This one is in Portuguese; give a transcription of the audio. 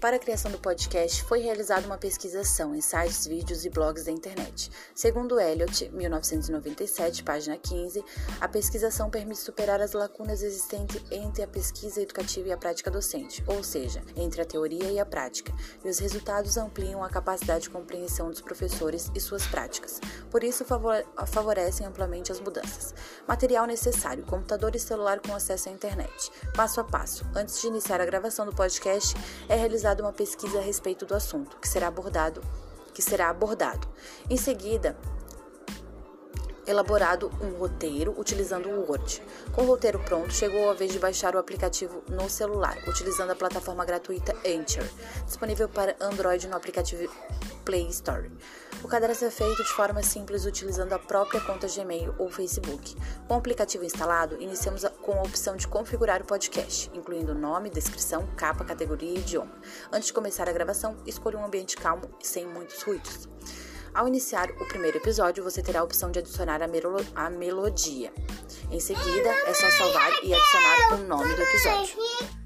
Para a criação do podcast, foi realizada uma pesquisação em sites, vídeos e blogs da internet. Segundo Elliot, 1997, página 15, a pesquisação permite superar as lacunas existentes entre a pesquisa educativa e a prática docente, ou seja, entre a teoria e a prática, e os resultados ampliam a capacidade de compreensão dos professores e suas práticas. Por isso, favorecem amplamente as mudanças. Material necessário: computador e celular com acesso à internet. Passo a passo. Antes de iniciar a gravação do podcast, é realizada uma pesquisa a respeito do assunto que será abordado, que será abordado. Em seguida, elaborado um roteiro utilizando o Word. Com o roteiro pronto, chegou a vez de baixar o aplicativo no celular, utilizando a plataforma gratuita Anchor, disponível para Android no aplicativo Play Store. O cadastro é feito de forma simples utilizando a própria conta Gmail ou Facebook. Com o aplicativo instalado, iniciamos com a opção de configurar o podcast, incluindo nome, descrição, capa, categoria e idioma. Antes de começar a gravação, escolha um ambiente calmo e sem muitos ruídos. Ao iniciar o primeiro episódio, você terá a opção de adicionar a, melo a melodia. Em seguida, é só salvar e adicionar o nome do episódio.